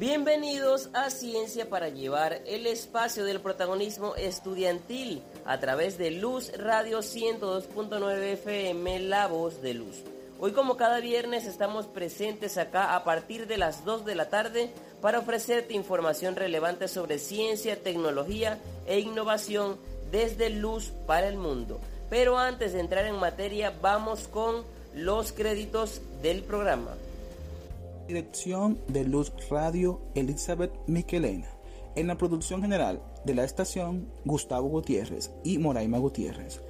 Bienvenidos a Ciencia para llevar el espacio del protagonismo estudiantil a través de Luz Radio 102.9 FM, La Voz de Luz. Hoy como cada viernes estamos presentes acá a partir de las 2 de la tarde para ofrecerte información relevante sobre ciencia, tecnología e innovación desde Luz para el Mundo. Pero antes de entrar en materia vamos con los créditos del programa. Dirección de Luz Radio Elizabeth Miquelena. En la producción general de la estación, Gustavo Gutiérrez y Moraima Gutiérrez.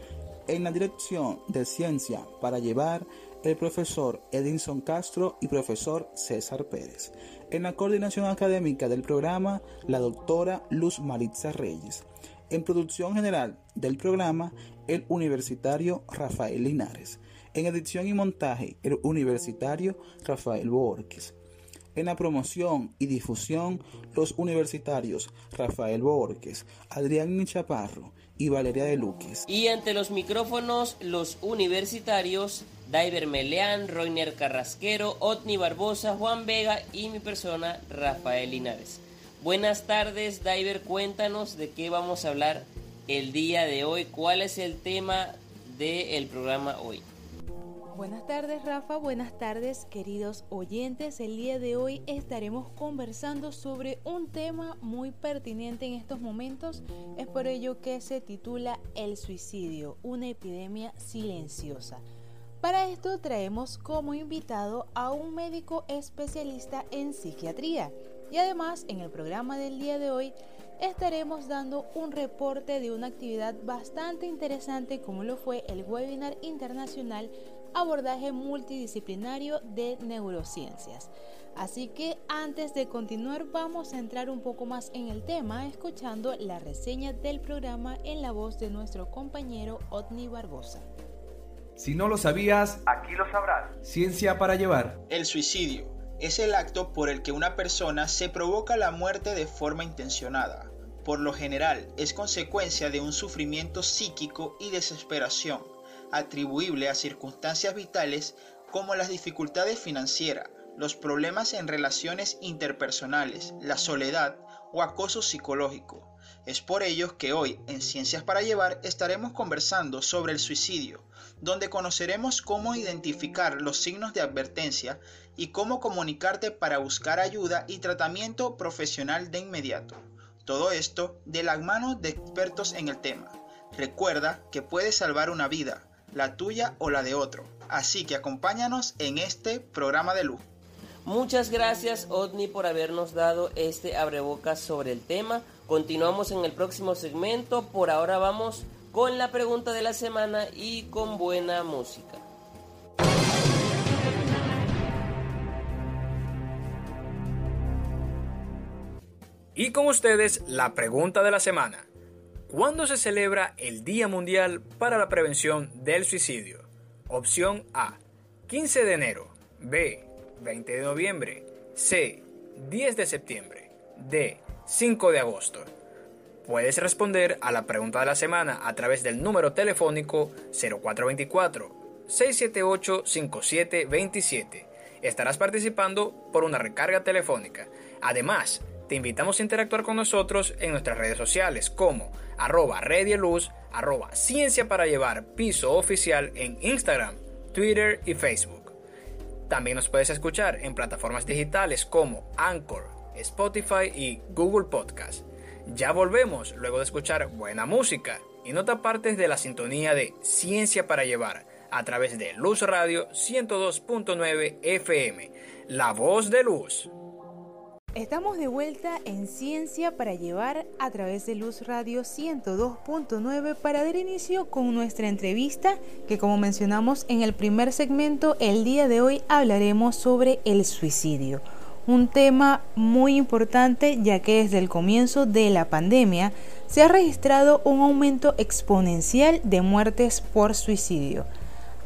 En la dirección de Ciencia para llevar el profesor Edinson Castro y profesor César Pérez. En la coordinación académica del programa, la doctora Luz Maritza Reyes. En producción general del programa, el universitario Rafael Linares. En edición y montaje, el universitario Rafael Borges. En la promoción y difusión, los universitarios Rafael Borges, Adrián Chaparro y Valeria de Luques. Y ante los micrófonos, los universitarios Diver Meleán, Roiner Carrasquero, Otni Barbosa, Juan Vega y mi persona, Rafael Linares. Buenas tardes, Diver, cuéntanos de qué vamos a hablar el día de hoy, cuál es el tema del programa hoy. Buenas tardes Rafa, buenas tardes queridos oyentes. El día de hoy estaremos conversando sobre un tema muy pertinente en estos momentos. Es por ello que se titula El suicidio, una epidemia silenciosa. Para esto traemos como invitado a un médico especialista en psiquiatría. Y además en el programa del día de hoy estaremos dando un reporte de una actividad bastante interesante como lo fue el webinar internacional abordaje multidisciplinario de neurociencias. Así que antes de continuar vamos a entrar un poco más en el tema escuchando la reseña del programa en la voz de nuestro compañero Otni Barbosa. Si no lo sabías, aquí lo sabrás. Ciencia para llevar. El suicidio es el acto por el que una persona se provoca la muerte de forma intencionada. Por lo general es consecuencia de un sufrimiento psíquico y desesperación atribuible a circunstancias vitales como las dificultades financieras, los problemas en relaciones interpersonales, la soledad o acoso psicológico. Es por ello que hoy en Ciencias para Llevar estaremos conversando sobre el suicidio, donde conoceremos cómo identificar los signos de advertencia y cómo comunicarte para buscar ayuda y tratamiento profesional de inmediato. Todo esto de la mano de expertos en el tema. Recuerda que puedes salvar una vida, la tuya o la de otro. Así que acompáñanos en este programa de luz. Muchas gracias Odni por habernos dado este abrebocas sobre el tema. Continuamos en el próximo segmento. Por ahora vamos con la pregunta de la semana y con buena música. Y con ustedes la pregunta de la semana. ¿Cuándo se celebra el Día Mundial para la Prevención del Suicidio? Opción A, 15 de enero. B, 20 de noviembre. C, 10 de septiembre. D, 5 de agosto. Puedes responder a la pregunta de la semana a través del número telefónico 0424-678-5727. Estarás participando por una recarga telefónica. Además, te invitamos a interactuar con nosotros en nuestras redes sociales como arroba Luz, arroba Ciencia para Llevar Piso Oficial en Instagram, Twitter y Facebook. También nos puedes escuchar en plataformas digitales como Anchor, Spotify y Google Podcast. Ya volvemos luego de escuchar buena música y no te apartes de la sintonía de Ciencia para Llevar a través de Luz Radio 102.9 FM, la voz de luz. Estamos de vuelta en Ciencia para llevar a través de Luz Radio 102.9 para dar inicio con nuestra entrevista que como mencionamos en el primer segmento, el día de hoy hablaremos sobre el suicidio. Un tema muy importante ya que desde el comienzo de la pandemia se ha registrado un aumento exponencial de muertes por suicidio.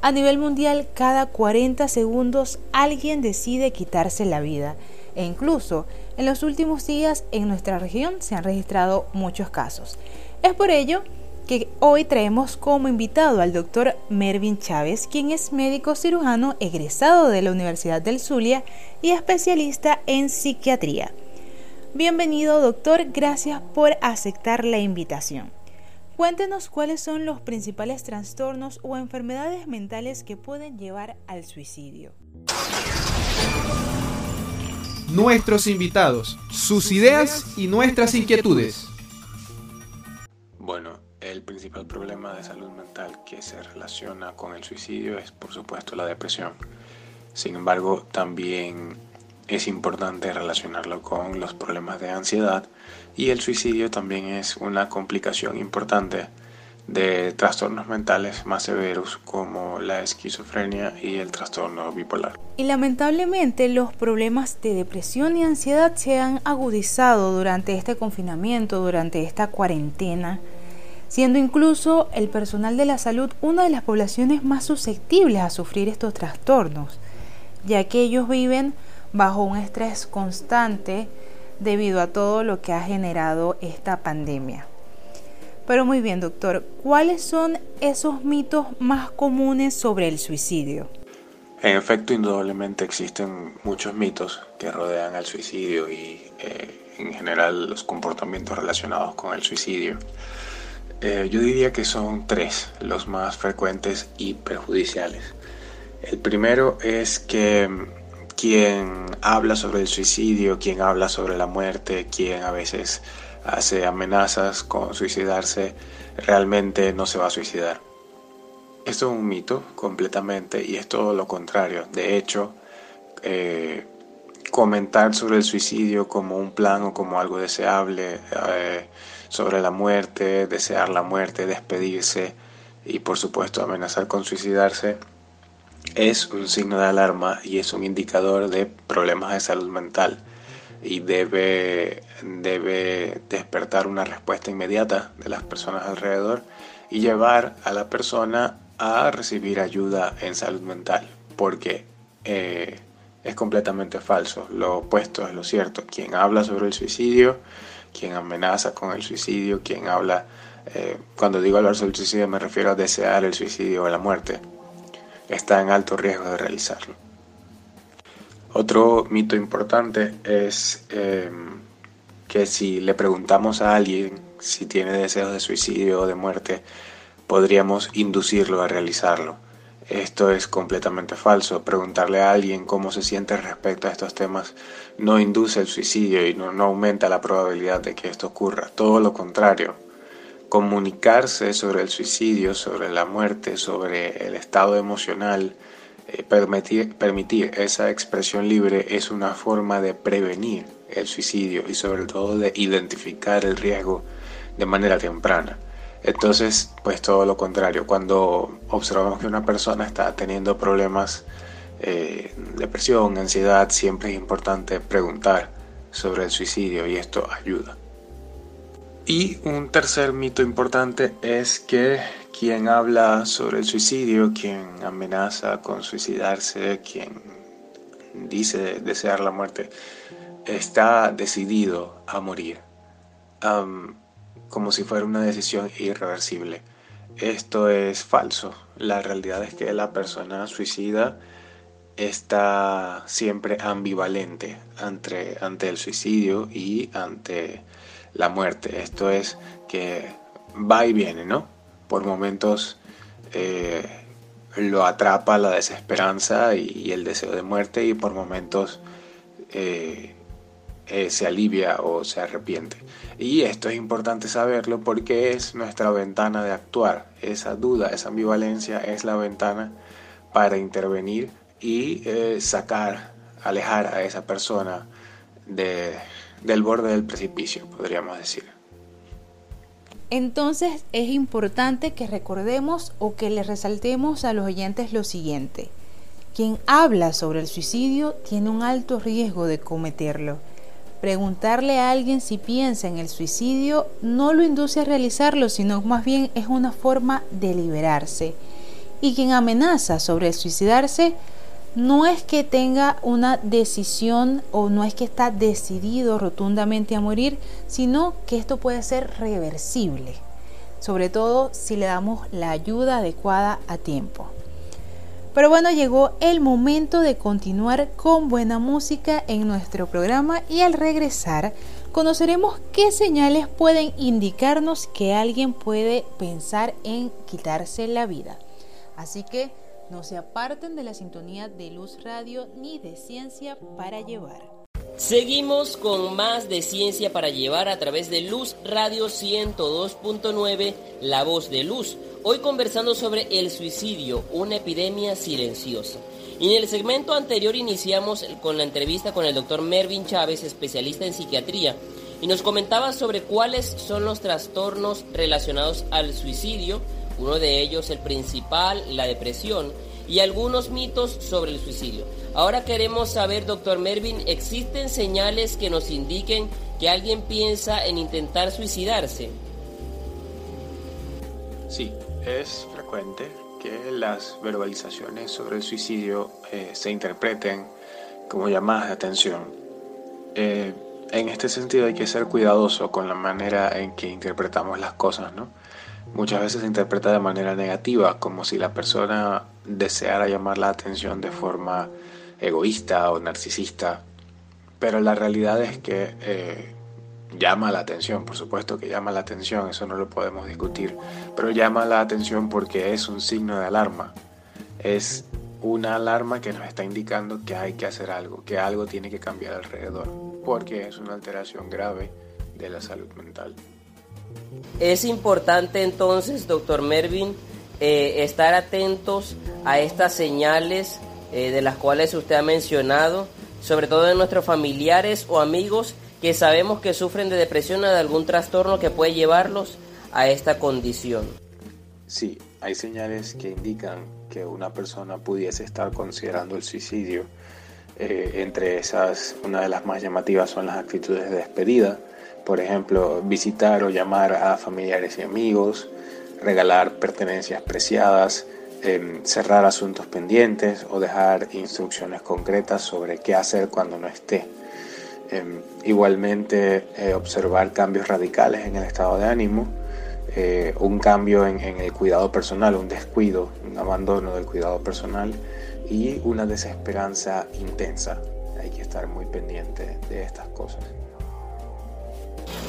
A nivel mundial, cada 40 segundos alguien decide quitarse la vida e incluso en los últimos días en nuestra región se han registrado muchos casos. Es por ello que hoy traemos como invitado al doctor Mervin Chávez, quien es médico cirujano egresado de la Universidad del Zulia y especialista en psiquiatría. Bienvenido doctor, gracias por aceptar la invitación. Cuéntenos cuáles son los principales trastornos o enfermedades mentales que pueden llevar al suicidio. Nuestros invitados, sus ideas y nuestras inquietudes. Bueno, el principal problema de salud mental que se relaciona con el suicidio es por supuesto la depresión. Sin embargo, también es importante relacionarlo con los problemas de ansiedad y el suicidio también es una complicación importante de trastornos mentales más severos como la esquizofrenia y el trastorno bipolar. Y lamentablemente los problemas de depresión y ansiedad se han agudizado durante este confinamiento, durante esta cuarentena, siendo incluso el personal de la salud una de las poblaciones más susceptibles a sufrir estos trastornos, ya que ellos viven bajo un estrés constante debido a todo lo que ha generado esta pandemia. Pero muy bien, doctor, ¿cuáles son esos mitos más comunes sobre el suicidio? En efecto, indudablemente existen muchos mitos que rodean al suicidio y eh, en general los comportamientos relacionados con el suicidio. Eh, yo diría que son tres los más frecuentes y perjudiciales. El primero es que quien habla sobre el suicidio, quien habla sobre la muerte, quien a veces hace amenazas con suicidarse, realmente no se va a suicidar. Esto es un mito completamente y es todo lo contrario. De hecho, eh, comentar sobre el suicidio como un plan o como algo deseable, eh, sobre la muerte, desear la muerte, despedirse y por supuesto amenazar con suicidarse, es un signo de alarma y es un indicador de problemas de salud mental y debe, debe despertar una respuesta inmediata de las personas alrededor y llevar a la persona a recibir ayuda en salud mental porque eh, es completamente falso. Lo opuesto es lo cierto. Quien habla sobre el suicidio, quien amenaza con el suicidio, quien habla, eh, cuando digo hablar sobre el suicidio me refiero a desear el suicidio o la muerte está en alto riesgo de realizarlo. Otro mito importante es em, que si le preguntamos a alguien si tiene deseos de suicidio o de muerte, podríamos inducirlo a realizarlo. Esto es completamente falso. Preguntarle a alguien cómo se siente respecto a estos temas no induce el suicidio y no, aumenta la probabilidad de que esto ocurra. Todo lo contrario, comunicarse sobre el suicidio, sobre la muerte, sobre el estado emocional, permitir, permitir esa expresión libre es una forma de prevenir el suicidio y sobre todo de identificar el riesgo de manera temprana. Entonces, pues todo lo contrario, cuando observamos que una persona está teniendo problemas, eh, depresión, ansiedad, siempre es importante preguntar sobre el suicidio y esto ayuda. Y un tercer mito importante es que quien habla sobre el suicidio, quien amenaza con suicidarse, quien dice desear la muerte, está decidido a morir, como si fuera una decisión irreversible. Esto es falso. La realidad es que la persona suicida está siempre ambivalente ante, ante el suicidio y ante la muerte. Esto es que va y viene, ¿no? Por momentos eh, lo atrapa la desesperanza y, el deseo de muerte y por momentos eh, eh, se alivia o se arrepiente. Y esto es importante saberlo porque es nuestra ventana de actuar. Esa duda, esa ambivalencia es la ventana para intervenir y sacar, alejar a esa persona de, del borde del precipicio, podríamos decir. Entonces es importante que recordemos o que le resaltemos a los oyentes lo siguiente. Quien habla sobre el suicidio tiene un alto riesgo de cometerlo. Preguntarle a alguien si piensa en el suicidio no lo induce a realizarlo, sino más bien es una forma de liberarse. Y quien amenaza sobre suicidarse no es que tenga una decisión o no es que está decidido rotundamente a morir, sino que esto puede ser reversible, sobre todo si le damos la ayuda adecuada a tiempo. Pero bueno, llegó el momento de continuar con buena música en nuestro programa y al regresar conoceremos qué señales pueden indicarnos que alguien puede pensar en quitarse la vida. Así que no se aparten de la sintonía de Luz Radio ni de Ciencia para Llevar. Seguimos con más de Ciencia para Llevar a través de Luz Radio 102.9, La Voz de Luz. Hoy conversando sobre el suicidio, una epidemia silenciosa. Y en el segmento anterior iniciamos con la entrevista con el doctor Mervin Chávez, especialista en psiquiatría, y nos comentaba sobre cuáles son los trastornos relacionados al suicidio, uno de ellos el principal, la depresión, y algunos mitos sobre el suicidio. Ahora queremos saber, doctor Mervin, ¿existen señales que nos indiquen que alguien piensa en intentar suicidarse? Sí, es frecuente que las verbalizaciones sobre el suicidio eh, se interpreten como llamadas de atención. Eh, en este sentido hay que ser cuidadoso con la manera en que interpretamos las cosas, ¿no? Muchas veces se interpreta de manera negativa, como si la persona deseara llamar la atención de forma egoísta o narcisista, pero la realidad es que eh, llama la atención, por supuesto que llama la atención, eso no lo podemos discutir, pero llama la atención porque es un signo de alarma, es una alarma que nos está indicando que hay que hacer algo, que algo tiene que cambiar alrededor, porque es una alteración grave de la salud mental. Es importante entonces, doctor Mervin, eh, estar atentos a estas señales eh, de las cuales usted ha mencionado, sobre todo de nuestros familiares o amigos que sabemos que sufren de depresión o de algún trastorno que puede llevarlos a esta condición. Sí, hay señales que indican que una persona pudiese estar considerando el suicidio. Eh, entre esas, una de las más llamativas son las actitudes de despedida, por ejemplo, visitar o llamar a familiares y amigos, regalar pertenencias preciadas, em, cerrar asuntos pendientes o dejar instrucciones concretas sobre qué hacer cuando no esté. Em, igualmente, eh, observar cambios radicales en el estado de ánimo, eh, un cambio en, el cuidado personal, un descuido, un abandono del cuidado personal y una desesperanza intensa. Hay que estar muy pendiente de estas cosas.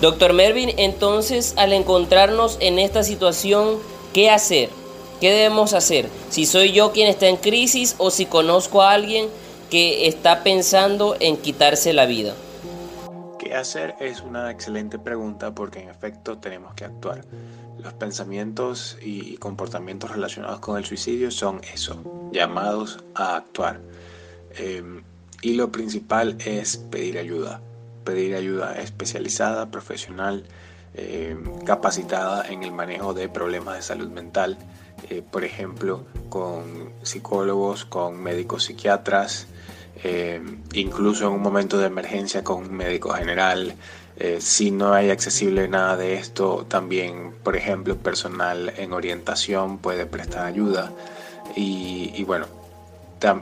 Doctor Mervin, entonces al encontrarnos en esta situación, ¿qué hacer? ¿Qué debemos hacer? Si soy yo quien está en crisis o si conozco a alguien que está pensando en quitarse la vida. ¿Qué hacer? Es una excelente pregunta porque en efecto tenemos que actuar. Los pensamientos y comportamientos relacionados con el suicidio son eso, llamados a actuar. Em, y lo principal es pedir ayuda pedir ayuda especializada, profesional, eh, capacitada en el manejo de problemas de salud mental, eh, por ejemplo, con psicólogos, con médicos psiquiatras, eh, incluso en un momento de emergencia con un médico general. si no hay accesible nada de esto, también, por ejemplo, personal en orientación puede prestar ayuda. y bueno,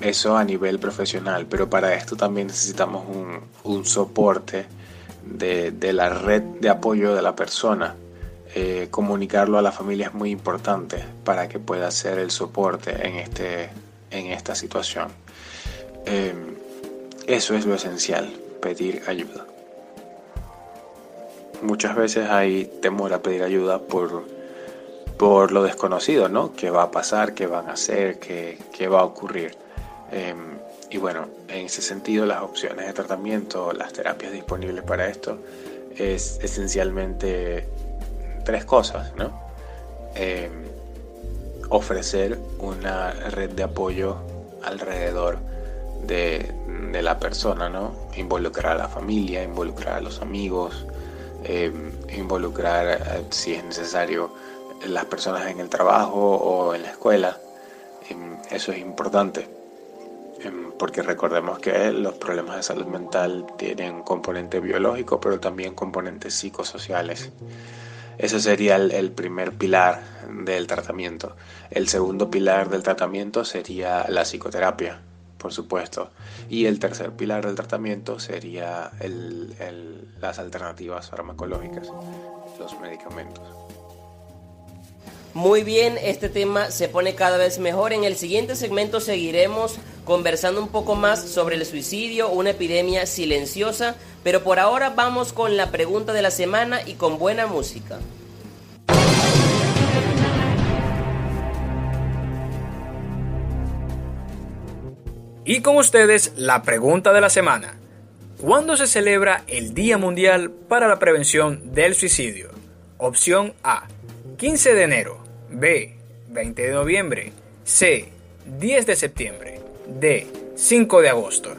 eso a nivel profesional, pero para esto también necesitamos un, soporte de, la red de apoyo de la persona. Eh, comunicarlo a la familia es muy importante para que pueda hacer el soporte en, este, en esta situación. Em, eso es lo esencial, pedir ayuda. Muchas veces hay temor a pedir ayuda por, por lo desconocido, ¿no? ¿Qué va a pasar? ¿Qué van a hacer? ¿Qué, qué va a ocurrir? Em, y bueno, en ese sentido las opciones de tratamiento, las terapias disponibles para esto, es esencialmente tres cosas, ¿no? Em, ofrecer una red de apoyo alrededor de, de, la persona, ¿no? Involucrar a la familia, involucrar a los amigos, em, involucrar, eh, si es necesario, las personas en el trabajo o en la escuela. eso es importante porque recordemos que los problemas de salud mental tienen componente biológico, pero también componentes psicosociales. Ese sería el, primer pilar del tratamiento. El segundo pilar del tratamiento sería la psicoterapia, por supuesto. Y el tercer pilar del tratamiento sería las alternativas farmacológicas, los medicamentos. Muy bien, este tema se pone cada vez mejor. En el siguiente segmento seguiremos conversando un poco más sobre el suicidio, una epidemia silenciosa, pero por ahora vamos con la pregunta de la semana y con buena música. Y con ustedes la pregunta de la semana. ¿Cuándo se celebra el Día Mundial para la Prevención del Suicidio? Opción A, 15 de enero. B, 20 de noviembre. C, 10 de septiembre. D, 5 de agosto.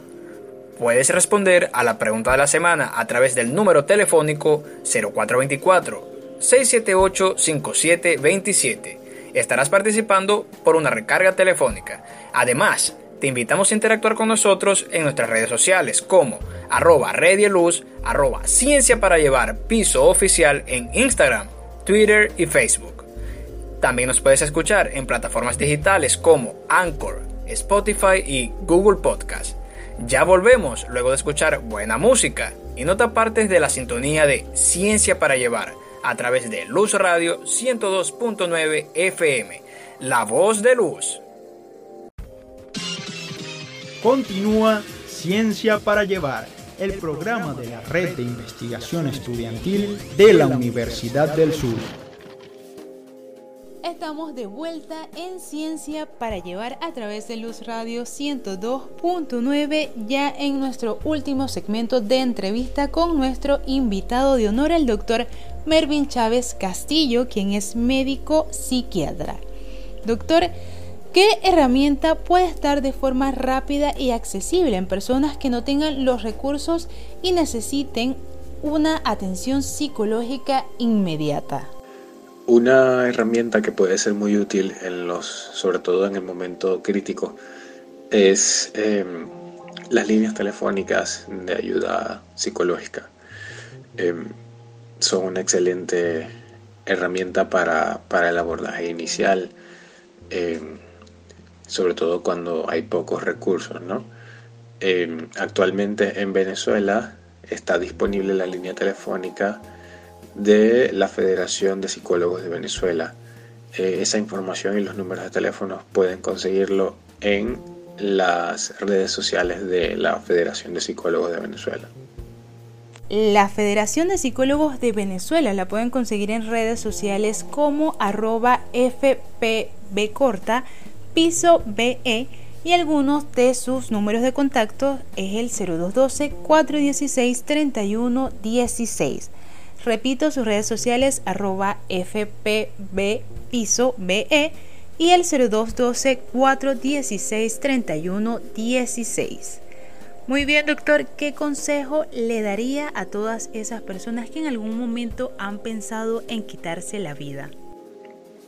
Puedes responder a la pregunta de la semana a través del número telefónico 0424-678-5727. Estarás participando por una recarga telefónica. Además, te invitamos a interactuar con nosotros en nuestras redes sociales como arroba Luz, arroba Ciencia para Llevar Piso Oficial en Instagram, Twitter y Facebook. También nos puedes escuchar en plataformas digitales como Anchor, Spotify y Google Podcast. Ya volvemos luego de escuchar buena música y no te apartes de la sintonía de Ciencia para Llevar a través de Luz Radio 102.9 FM, la voz de luz. Continúa Ciencia para Llevar, el programa de la Red de Investigación Estudiantil de la Universidad del Sur. Estamos de vuelta en Ciencia para Llevar a través de Luz Radio 102.9, ya en nuestro último segmento de entrevista con nuestro invitado de honor, el doctor Mervin Chávez Castillo, quien es médico psiquiatra. Doctor, ¿Qué herramienta puede estar de forma rápida y accesible en personas que no tengan los recursos y necesiten una atención psicológica inmediata? Una herramienta que puede ser muy útil en los, sobre todo en el momento crítico, es em, las líneas telefónicas de ayuda psicológica. Em, son una excelente herramienta para, para el abordaje inicial. Em, sobre todo cuando hay pocos recursos. ¿no? Actualmente en Venezuela está disponible la línea telefónica de la Federación de Psicólogos de Venezuela. Eh, esa información y los números de teléfonos pueden conseguirlo en las redes sociales de la Federación de Psicólogos de Venezuela. La Federación de Psicólogos de Venezuela la pueden conseguir en redes sociales como arroba fpbcorta piso BE y algunos de sus números de contacto es el 0212-416-3116. Repito, sus redes sociales arroba FPB piso BE y el 0212-416-3116. Muy bien, doctor, ¿qué consejo le daría a todas esas personas que en algún momento han pensado en quitarse la vida?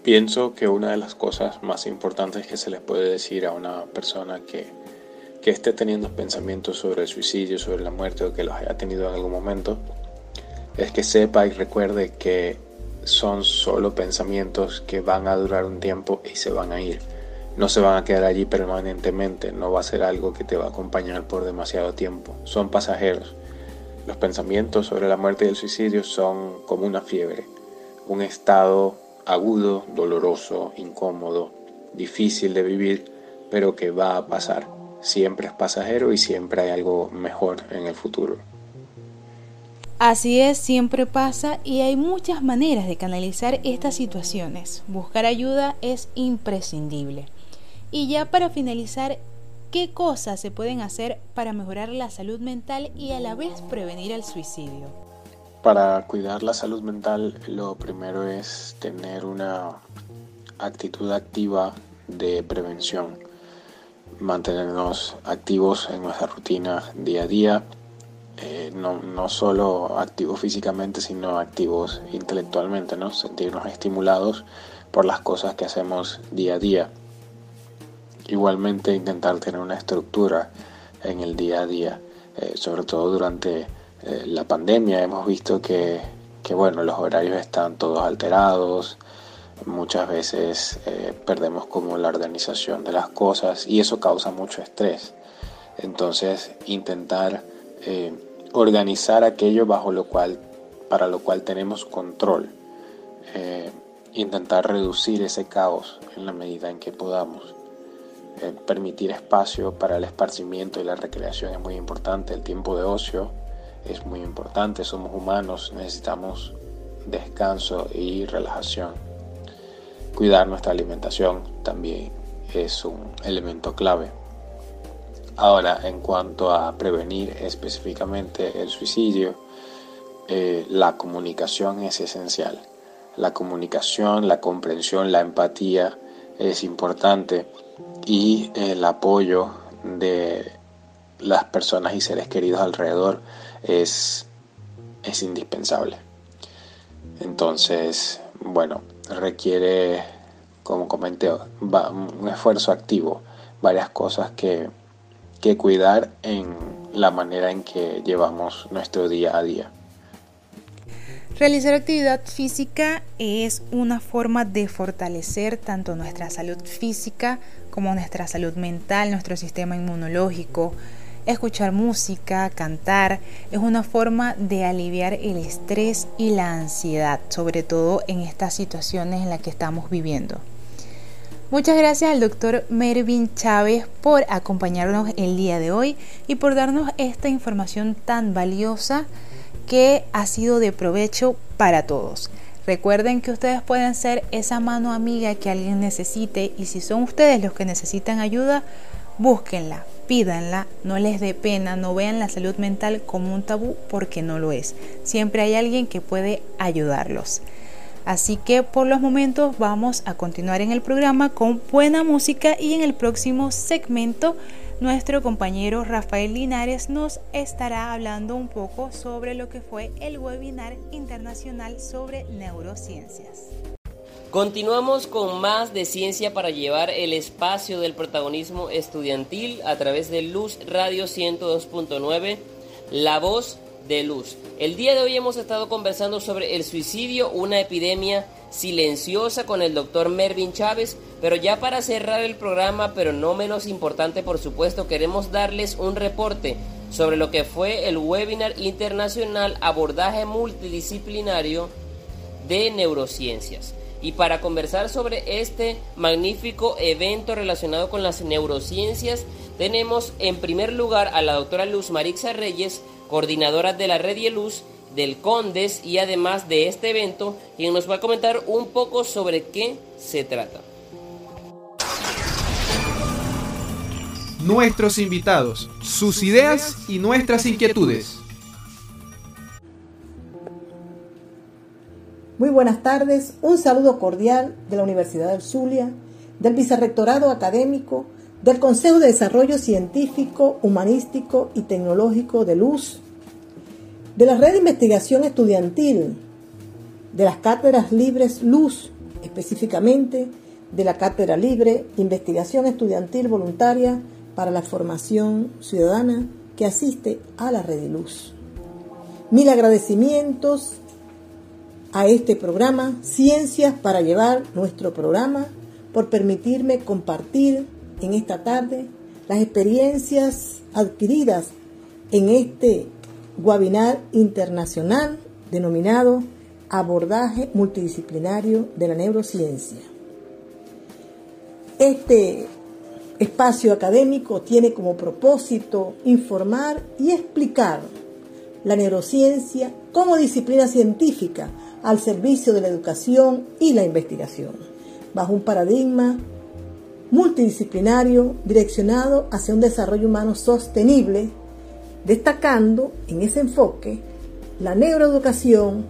Pienso que una de las cosas más importantes que se les puede decir a una persona que, que esté teniendo pensamientos sobre el suicidio, sobre la muerte o que los haya tenido en algún momento, es que sepa y recuerde que son solo pensamientos que van a durar un tiempo y se van a ir. No se van a quedar allí permanentemente, no va a ser algo que te va a acompañar por demasiado tiempo. Son pasajeros. Los pensamientos sobre la muerte y el suicidio son como una fiebre, un estado agudo, doloroso, incómodo, difícil de vivir, pero que va a pasar. Siempre es pasajero y siempre hay algo mejor en el futuro. Así es, siempre pasa y hay muchas maneras de canalizar estas situaciones. Buscar ayuda es imprescindible. Y ya para finalizar, ¿qué cosas se pueden hacer para mejorar la salud mental y a la vez prevenir el suicidio? Para cuidar la salud mental, lo primero es tener una actitud activa de prevención, mantenernos activos en nuestra rutina día a día, eh, no, no, solo activos físicamente, sino activos intelectualmente, ¿no? sentirnos estimulados por las cosas que hacemos día a día. Igualmente intentar tener una estructura en el día a día, eh, sobre todo durante eh, la pandemia hemos visto que, bueno, los horarios están todos alterados, muchas veces eh, perdemos como la organización de las cosas y eso causa mucho estrés. Entonces intentar eh, organizar aquello bajo lo cual, para lo cual tenemos control. intentar reducir ese caos en la medida en que podamos. Eh, permitir espacio para el esparcimiento y la recreación es muy importante, el tiempo de ocio es muy importante, somos humanos, necesitamos descanso y relajación. Cuidar nuestra alimentación también es un elemento clave. Ahora, en cuanto a prevenir específicamente el suicidio, eh, la comunicación es esencial. La comunicación, la comprensión, la empatía es importante y el apoyo de las personas y seres queridos alrededor es, es indispensable. Entonces, bueno, requiere, como comenté, un esfuerzo activo, varias cosas que, que cuidar en la manera en que llevamos nuestro día a día. Realizar actividad física es una forma de fortalecer tanto nuestra salud física como nuestra salud mental, nuestro sistema inmunológico. Escuchar música, cantar, es una forma de aliviar el estrés y la ansiedad, sobre todo en estas situaciones en las que estamos viviendo. Muchas gracias al doctor Mervin Chávez por acompañarnos el día de hoy y por darnos esta información tan valiosa que ha sido de provecho para todos. Recuerden que ustedes pueden ser esa mano amiga que alguien necesite y si son ustedes los que necesitan ayuda, búsquenla, pídanla, no les dé pena, no vean la salud mental como un tabú porque no lo es. Siempre hay alguien que puede ayudarlos. Así que por los momentos vamos a continuar en el programa con buena música y en el próximo segmento nuestro compañero Rafael Linares nos estará hablando un poco sobre lo que fue el webinar internacional sobre neurociencias. Continuamos con más de ciencia para llevar el espacio del protagonismo estudiantil a través de Luz Radio 102.9, La Voz de Luz. El día de hoy hemos estado conversando sobre el suicidio, una epidemia silenciosa con el doctor Mervin Chávez, pero ya para cerrar el programa, pero no menos importante por supuesto, queremos darles un reporte sobre lo que fue el webinar internacional abordaje multidisciplinario de neurociencias. Y para conversar sobre este magnífico evento relacionado con las neurociencias, tenemos en primer lugar a la doctora Luz Marixa Reyes, coordinadora de la Red y Luz, del Condes y además de este evento, quien nos va a comentar un poco sobre qué se trata. Nuestros invitados, sus ideas y nuestras inquietudes. Muy buenas tardes, un saludo cordial de la Universidad del Zulia, del Vicerrectorado Académico, del Consejo de Desarrollo Científico, Humanístico y Tecnológico de Luz, de la red de investigación estudiantil, de las cátedras libres Luz, específicamente de la Cátedra Libre Investigación Estudiantil Voluntaria para la Formación Ciudadana que asiste a la Red de Luz. Mil agradecimientos a este programa, Ciencias para llevar nuestro programa, por permitirme compartir en esta tarde las experiencias adquiridas en este webinar internacional denominado Abordaje Multidisciplinario de la Neurociencia. Este espacio académico tiene como propósito informar y explicar la neurociencia como disciplina científica al servicio de la educación y la investigación, bajo un paradigma multidisciplinario direccionado hacia un desarrollo humano sostenible destacando en ese enfoque la neuroeducación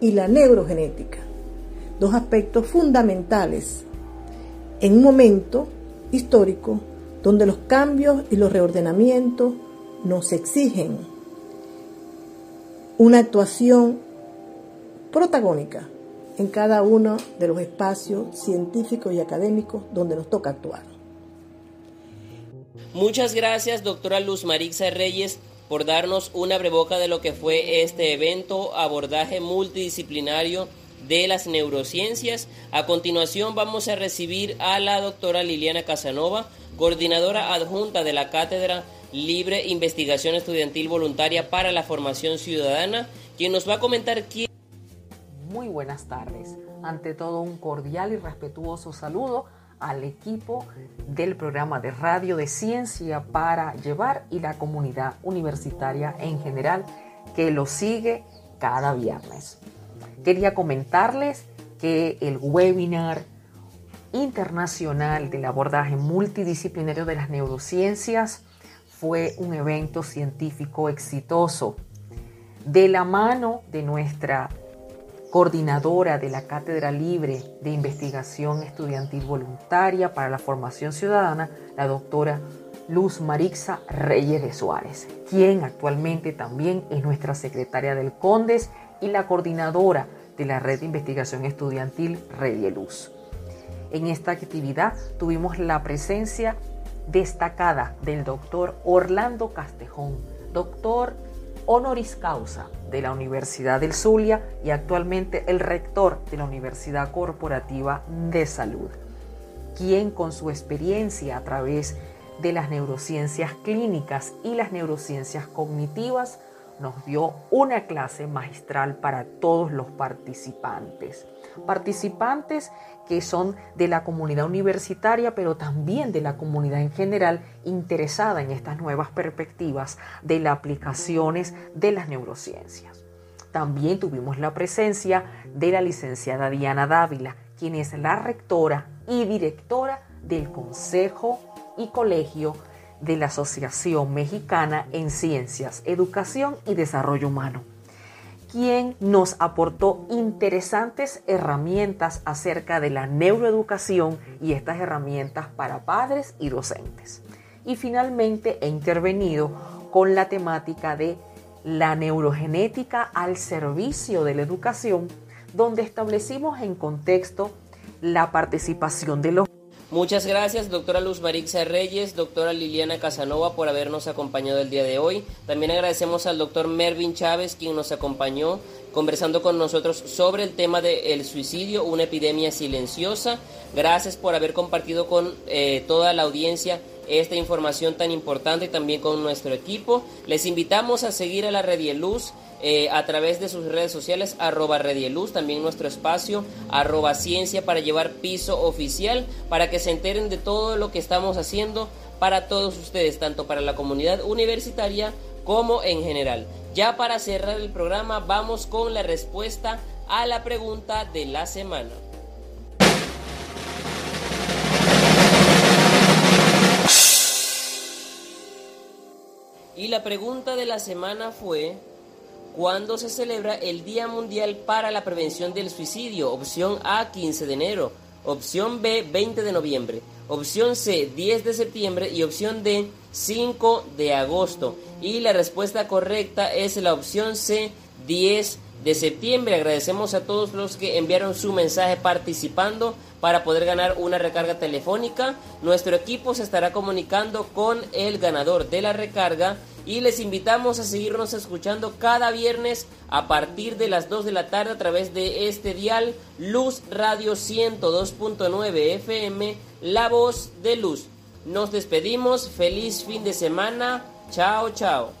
y la neurogenética, dos aspectos fundamentales en un momento histórico donde los cambios y los reordenamientos nos exigen una actuación protagónica en cada uno de los espacios científicos y académicos donde nos toca actuar. Muchas gracias, doctora Luz Marixa Reyes, por darnos una breboca de lo que fue este evento, abordaje multidisciplinario de las neurociencias. A continuación vamos a recibir a la doctora Liliana Casanova, coordinadora adjunta de la Cátedra Libre Investigación Estudiantil Voluntaria para la Formación Ciudadana, quien nos va a comentar quién muy buenas tardes. Ante todo, un cordial y respetuoso saludo al equipo del programa de radio de ciencia para llevar y la comunidad universitaria en general que lo sigue cada viernes. Quería comentarles que el webinar internacional del abordaje multidisciplinario de las neurociencias fue un evento científico exitoso. De la mano de nuestra coordinadora de la Cátedra Libre de Investigación Estudiantil Voluntaria para la Formación Ciudadana, la doctora Luz Marixa Reyes de Suárez, quien actualmente también es nuestra secretaria del CONDES y la coordinadora de la Red de Investigación Estudiantil Luz. En esta actividad tuvimos la presencia destacada del doctor Orlando Castejón, doctor honoris causa de la Universidad del Zulia y actualmente el rector de la Universidad Corporativa de Salud, quien con su experiencia a través de las neurociencias clínicas y las neurociencias cognitivas nos dio una clase magistral para todos los participantes. Participantes que son de la comunidad universitaria, pero también de la comunidad en general interesada en estas nuevas perspectivas de las aplicaciones de las neurociencias. También tuvimos la presencia de la licenciada Diana Dávila, quien es la rectora y directora del Consejo y Colegio de la Asociación Mexicana en Ciencias, Educación y Desarrollo Humano, quien nos aportó interesantes herramientas acerca de la neuroeducación y estas herramientas para padres y docentes. Y finalmente he intervenido con la temática de la neurogenética al servicio de la educación, donde establecimos en contexto la participación de los Muchas gracias, doctora Luz Marixa Reyes, doctora Liliana Casanova, por habernos acompañado el día de hoy. También agradecemos al doctor Mervin Chávez, quien nos acompañó conversando con nosotros sobre el tema del suicidio, una epidemia silenciosa. Gracias por haber compartido con eh, toda la audiencia esta información tan importante y también con nuestro equipo. Les invitamos a seguir a la Red Luz eh, a través de sus redes sociales, arroba Redieluz, también nuestro espacio, arroba Ciencia para llevar piso oficial, para que se enteren de todo lo que estamos haciendo para todos ustedes, tanto para la comunidad universitaria como en general. Ya para cerrar el programa, vamos con la respuesta a la pregunta de la semana. Y la pregunta de la semana fue, ¿Cuándo se celebra el Día Mundial para la Prevención del Suicidio? Opción A, 15 de enero. Opción B, 20 de noviembre. Opción C, 10 de septiembre. Y opción D, 5 de agosto. Y la respuesta correcta es la opción C, 10 de septiembre. Agradecemos a todos los que enviaron su mensaje participando para poder ganar una recarga telefónica. Nuestro equipo se estará comunicando con el ganador de la recarga y les invitamos a seguirnos escuchando cada viernes a partir de las 2 de la tarde a través de este dial Luz Radio 102.9 FM, La Voz de Luz. Nos despedimos, feliz fin de semana, chao chao.